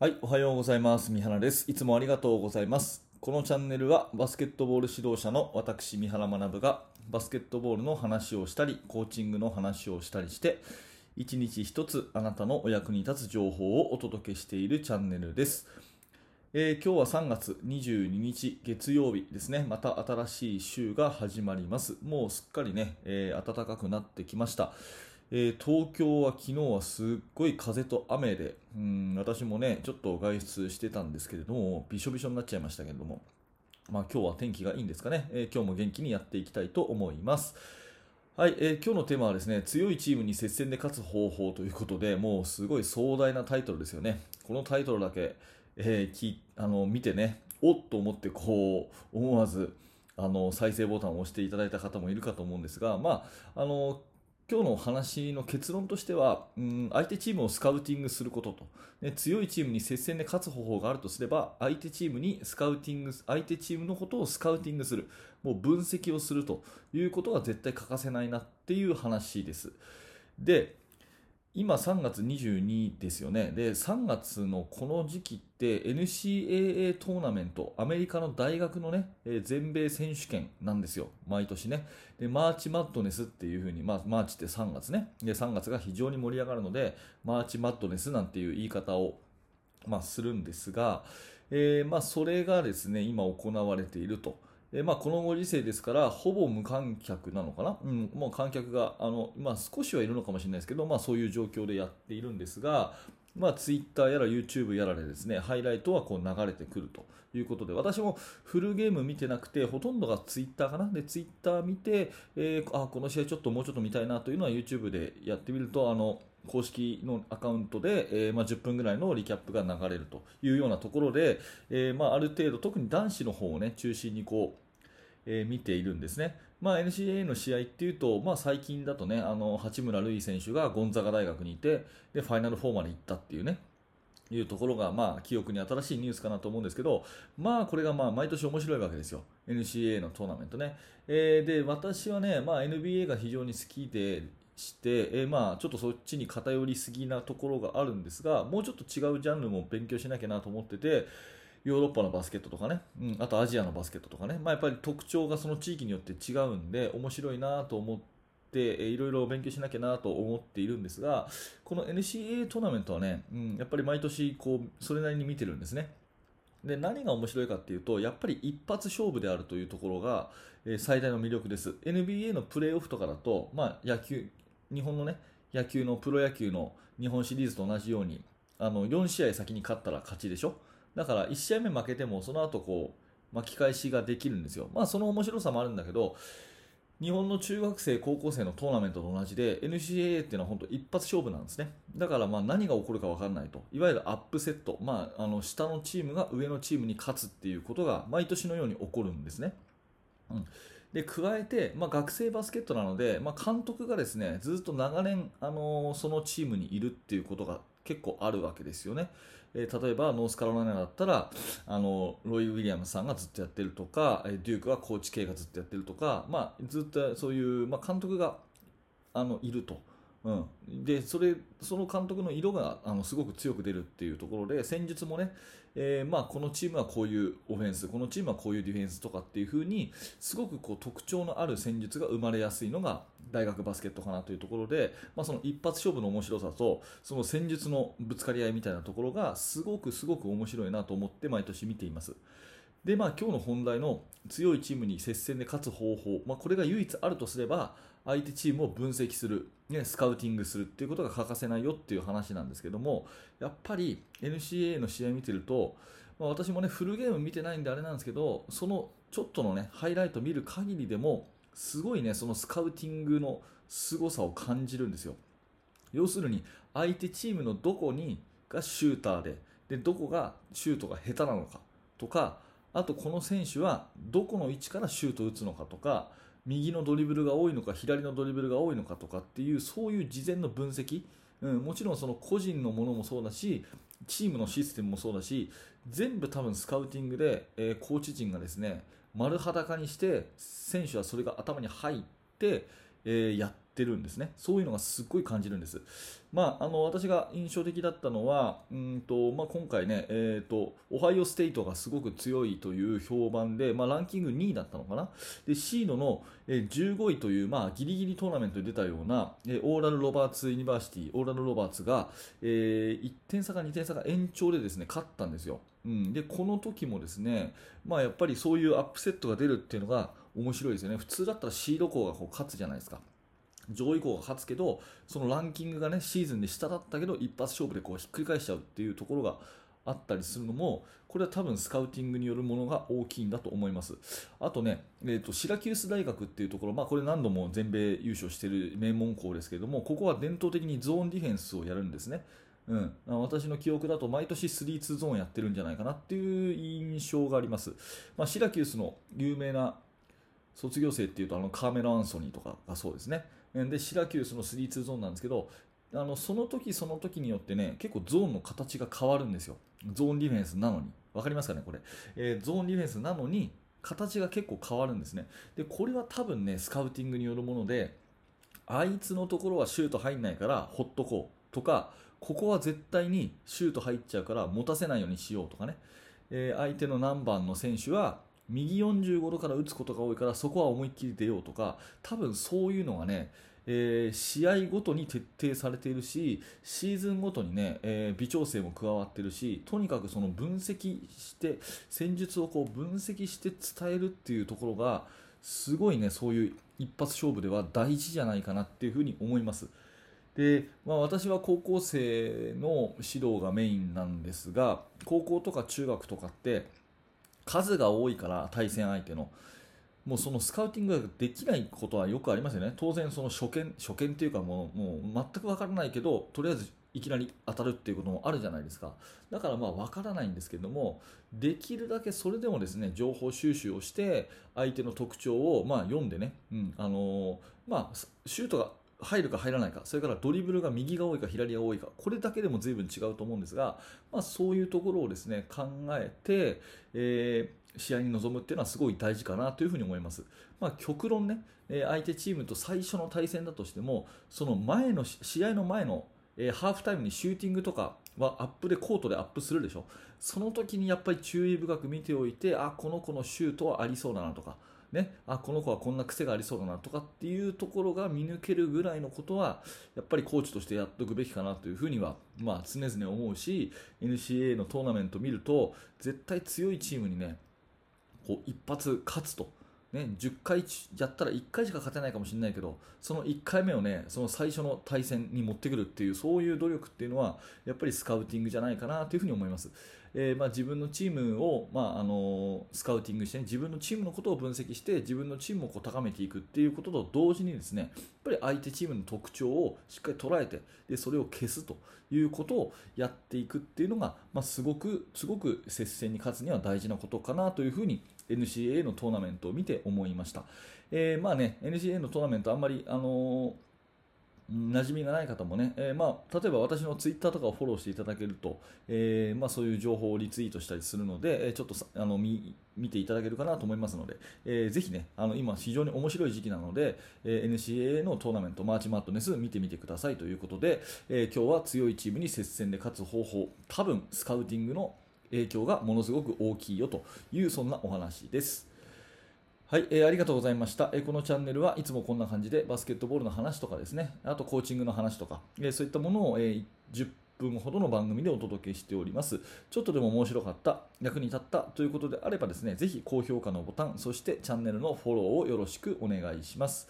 はい、おはようございます。三原です。いつもありがとうございます。このチャンネルはバスケットボール指導者の私、三原学がバスケットボールの話をしたり、コーチングの話をしたりして、一日一つあなたのお役に立つ情報をお届けしているチャンネルです。えー今日は3月22日月曜日ですね。また新しい週が始まります。もうすっかりね、えー暖かくなってきました。えー東京は昨日はすっごい風と雨で、うん、私もね、ちょっと外出してたんですけれども、びしょびしょになっちゃいましたけれども、まあ今日は天気がいいんですかね。えー今日も元気にやっていきたいと思います。はい、えー今日のテーマはですね、強いチームに接戦で勝つ方法ということで、もうすごい壮大なタイトルですよね。このタイトルだけ、えーきあの見てね、おっと思ってこう、思わず、あの再生ボタンを押していただいた方もいるかと思うんですが、まあ、あの今日の話の結論としては、うん、相手チームをスカウティングすることと、ね、強いチームに接戦で勝つ方法があるとすれば、相手チームにスカウティング、相手チームのことをスカウティングする、もう分析をするということが絶対欠かせないなっていう話です。で、今3月22ですよね。で、3月のこの時期って NCAA トーナメント、アメリカの大学のね、全米選手権なんですよ。毎年ね。で、 March Madness っていう風に、まあ、マーチって3月ね。で、3月が非常に盛り上がるので、 March Madness なんていう言い方を、まあ、するんですが、えーまあ、それがですね、今行われていると。えまあ、このご時世ですから、ほぼ無観客なのかな、うん、もう観客があの、まあ、少しはいるのかもしれないですけど、まあ、そういう状況でやっているんですが、まあ、Twitter やら YouTube やらでですね、ハイライトはこう流れてくるということで、私もフルゲーム見てなくて、ほとんどが Twitter かな、で Twitter 見て、えーあこの試合ちょっともうちょっと見たいなというのは YouTube でやってみると、あの公式のアカウントで、えーまあ、10分ぐらいのリキャップが流れるというようなところで、えーまあ、ある程度、特に男子の方を、ね、中心にこう、えー見ているんですね。まあ、NCAA の試合っていうと、まあ、最近だとね、あの八村塁選手がゴンザガ大学にいてで、ファイナル4まで行ったっていうね、いうところが、まあ、記憶に新しいニュースかなと思うんですけど、まあ、これがまあ毎年面白いわけですよ、NCAA のトーナメントね。えーで、私はね、まあ、NBA が非常に好きでして、えーまあ、ちょっとそっちに偏りすぎなところがあるんですが、もうちょっと違うジャンルも勉強しなきゃなと思ってて、ヨーロッパのバスケットとかね、うん、あとアジアのバスケットとかね、まあ、やっぱり特徴がその地域によって違うんで、面白いなと思って、えーいろいろ勉強しなきゃなと思っているんですが、この NCAA トーナメントはね、うん、やっぱり毎年こうそれなりに見てるんですね。で何が面白いかっていうと、やっぱり一発勝負であるというところが、えー最大の魅力です。NBA のプレーオフとかだと、まあ、野球、日本のね、野球のプロ野球の日本シリーズと同じように、あの4試合先に勝ったら勝ちでしょ？だから1試合目負けても、その後こう巻き返しができるんですよ。まあ、その面白さもあるんだけど、日本の中学生、高校生のトーナメントと同じで NCAA っていうのは本当一発勝負なんですね。だからまあ何が起こるか分からないと。いわゆるアップセット、まあ、あの下のチームが上のチームに勝つっていうことが毎年のように起こるんですね。で加えて、まあ、学生バスケットなので、まあ、監督がですねずっと長年、あのーそのチームにいるっていうことが結構あるわけですよね。えー例えばノースカロライナだったらあのロイ・ウィリアムさんがずっとやってるとかデュークはコーチ K がずっとやってるとか、まあ、ずっとそういう、まあ、監督があのいると。うん、でそれその監督の色があのすごく強く出るっていうところで戦術もね、えーまあ、このチームはこういうオフェンスこのチームはこういうディフェンスとかっていう風にすごくこう特徴のある戦術が生まれやすいのが大学バスケットかなというところで、まあ、その一発勝負の面白さとその戦術のぶつかり合いみたいなところがすごくすごく面白いなと思って毎年見ています。でまあ、今日の本題の強いチームに接戦で勝つ方法、まあ、これが唯一あるとすれば相手チームを分析する、ね、スカウティングするっていうことが欠かせないよっていう話なんですけどもやっぱり NCAA の試合見てると、まあ、私もねフルゲーム見てないんであれなんですけどそのちょっとのねハイライト見る限りでもすごいねそのスカウティングの凄さを感じるんですよ。要するに相手チームのどこにがシューターででどこがシュートが下手なのかとかあとこの選手はどこの位置からシュートを打つのかとか右のドリブルが多いのか左のドリブルが多いのかとかっていうそういう事前の分析、うん、もちろんその個人のものもそうだしチームのシステムもそうだし全部多分スカウティングで、えーコーチ陣がですね丸裸にして選手はそれが頭に入って、えーやってってるんですね、そういうのがすっごい感じるんです。まあ、あの私が印象的だったのは、うんとまあ、今回ね、えーと、オハイオステイトがすごく強いという評判で、まあ、ランキング2位だったのかな、でシードの、15位という、まあ、ギリギリトーナメントに出たような、オーラル・ロバーツ・ユニバーシティ、オーラル・ロバーツが、えー、1点差か2点差か延長でですね勝ったんですよ。うん、でこの時もですね、まあ、やっぱりそういうアップセットが出るっていうのが面白いですよね。普通だったらシード校がこう勝つじゃないですか。上位校が勝つけど、そのランキングがね、シーズンで下だったけど、一発勝負でこうひっくり返しちゃうっていうところがあったりするのも、これは多分スカウティングによるものが大きいんだと思います。あとね、えーと、シラキュース大学っていうところ、まあ、これ何度も全米優勝してる名門校ですけれども、ここは伝統的にゾーンディフェンスをやるんですね。うん、私の記憶だと毎年3-2ゾーンやってるんじゃないかなっていう印象があります。まあ、シラキュースの有名な卒業生っていうとあのカーメラ・アンソニーとかがそうですね。で、シラキュースの3-2ゾーンなんですけど、あのその時その時によってね、結構ゾーンの形が変わるんですよ。ゾーンディフェンスなのに。わかりますかね、これ。えー、ゾーンディフェンスなのに、形が結構変わるんですね。で、これは多分ね、スカウティングによるもので、あいつのところはシュート入んないからほっとこうとか、ここは絶対にシュート入っちゃうから持たせないようにしようとかね、えー、相手の何番の選手は右45度から打つことが多いからそこは思いっきり出ようとか多分そういうのがね、えー、試合ごとに徹底されているしシーズンごとにね、えー、微調整も加わってるしとにかくその分析して戦術をこう分析して伝えるっていうところがすごいねそういう一発勝負では大事じゃないかなっていうふうに思います。で、まあ、私は高校生の指導がメインなんですが高校とか中学とかって数が多いから対戦相手のもうそのスカウティングができないことはよくありますよね。当然その初見初見っていうかもうもう全く分からないけどとりあえずいきなり当たるっていうこともあるじゃないですか。だからまあ分からないんですけどもできるだけそれでもですね情報収集をして相手の特徴をまあ読んでね、うんあの、まあ、シュートが入るか入らないか、それからドリブルが右が多いか左が多いか、これだけでも随分違うと思うんですが、まあ、そういうところをですね考えて、えー、試合に臨むっていうのはすごい大事かなというふうに思います。まあ、極論ね、相手チームと最初の対戦だとしても、その前の試合の前の、え、ハーフタイムにシューティングとかはアップでコートでアップするでしょ。その時にやっぱり注意深く見ておいて、あ、この子のシュートはありそうだなとか。ね、あこの子はこんな癖がありそうだなとかっていうところが見抜けるぐらいのことはやっぱりコーチとしてやっておくべきかなというふうには、まあ、常々思うし NCA のトーナメント見ると絶対強いチームにねこう一発勝つと。ね、10回やったら1回しか勝てないかもしれないけどその1回目をねその最初の対戦に持ってくるっていうそういう努力っていうのはやっぱりスカウティングじゃないかなというふうに思います。えー、まあ、自分のチームを、まあ、あのスカウティングして、ね、自分のチームのことを分析して自分のチームをこう高めていくっていうことと同時にですねやっぱり相手チームの特徴をしっかり捉えてでそれを消すということをやっていくっていうのが、まあ、すごくすごく接戦に勝つには大事なことかなというふうに NCAA のトーナメントを見て思いました。えー、まあね、NCAA のトーナメントあんまり、あのー馴染みがない方もね、えー、まあ、例えば私のツイッターとかをフォローしていただけると、えー、まあ、そういう情報をリツイートしたりするので、ちょっとあの見見ていただけるかなと思いますので、えー、ぜひね、あの今非常に面白い時期なので、え NCAA のトーナメント、マーチマットネス見てみてくださいということで、え今日は強いチームに接戦で勝つ方法、多分スカウティングの影響がものすごく大きいよというそんなお話です。はい、えー、ありがとうございました、えー、このチャンネルはいつもこんな感じでバスケットボールの話とかですね、あとコーチングの話とか、えー、そういったものを、えー、10分ほどの番組でお届けしております。ちょっとでも面白かった、役に立ったということであればですね、ぜひ高評価のボタン、そしてチャンネルのフォローをよろしくお願いします。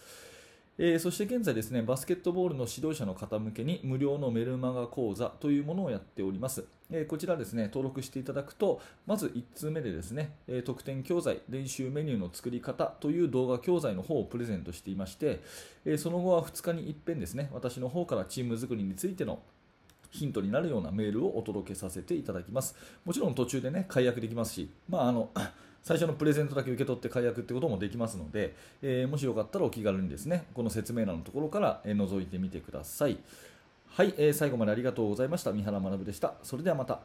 えー、そして現在ですね、バスケットボールの指導者の方向けに無料のメルマガ講座というものをやっております。えー、こちらですね、登録していただくと、まず1通目でですね、えー、特典教材、練習メニューの作り方という動画教材の方をプレゼントしていまして、えその後は2日に一遍ですね、私の方からチーム作りについてのヒントになるようなメールをお届けさせていただきます。もちろん途中でね、解約できますし、まああの最初のプレゼントだけ受け取って解約ってこともできますので、えー、もしよかったらお気軽にですね、この説明欄のところから、え覗いてみてください。はい、えー、最後までありがとうございました。三原学でした。それではまた。